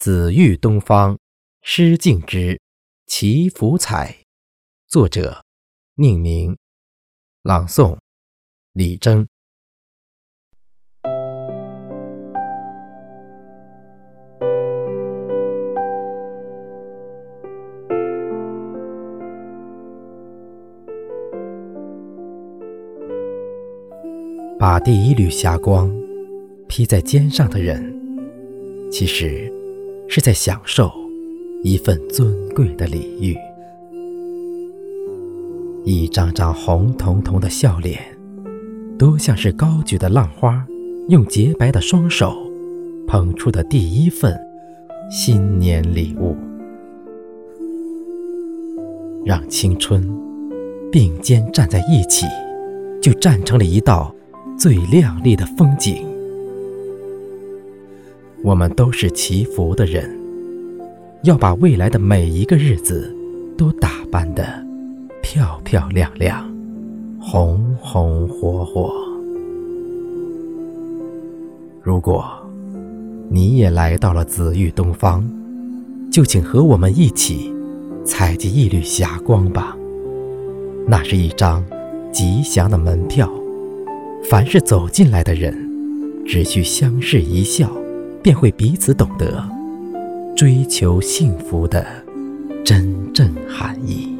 紫玉东方，诗敬之，祈福彩。作者：宁明。朗诵：李征。把第一缕霞光披在肩上的人，其实是在享受一份尊贵的礼遇。一张张红彤彤的笑脸，多像是高举的浪花，用洁白的双手捧出的第一份新年礼物，让青春并肩站在一起，就站成了一道。最亮丽的风景，我们都是祈福的人，要把未来的每一个日子都打扮得漂漂亮亮、红红火火。如果你也来到了紫玉东方，就请和我们一起采集一缕霞光吧，那是一张吉祥的门票。凡是走进来的人，只需相视一笑，便会彼此懂得追求幸福的真正含义。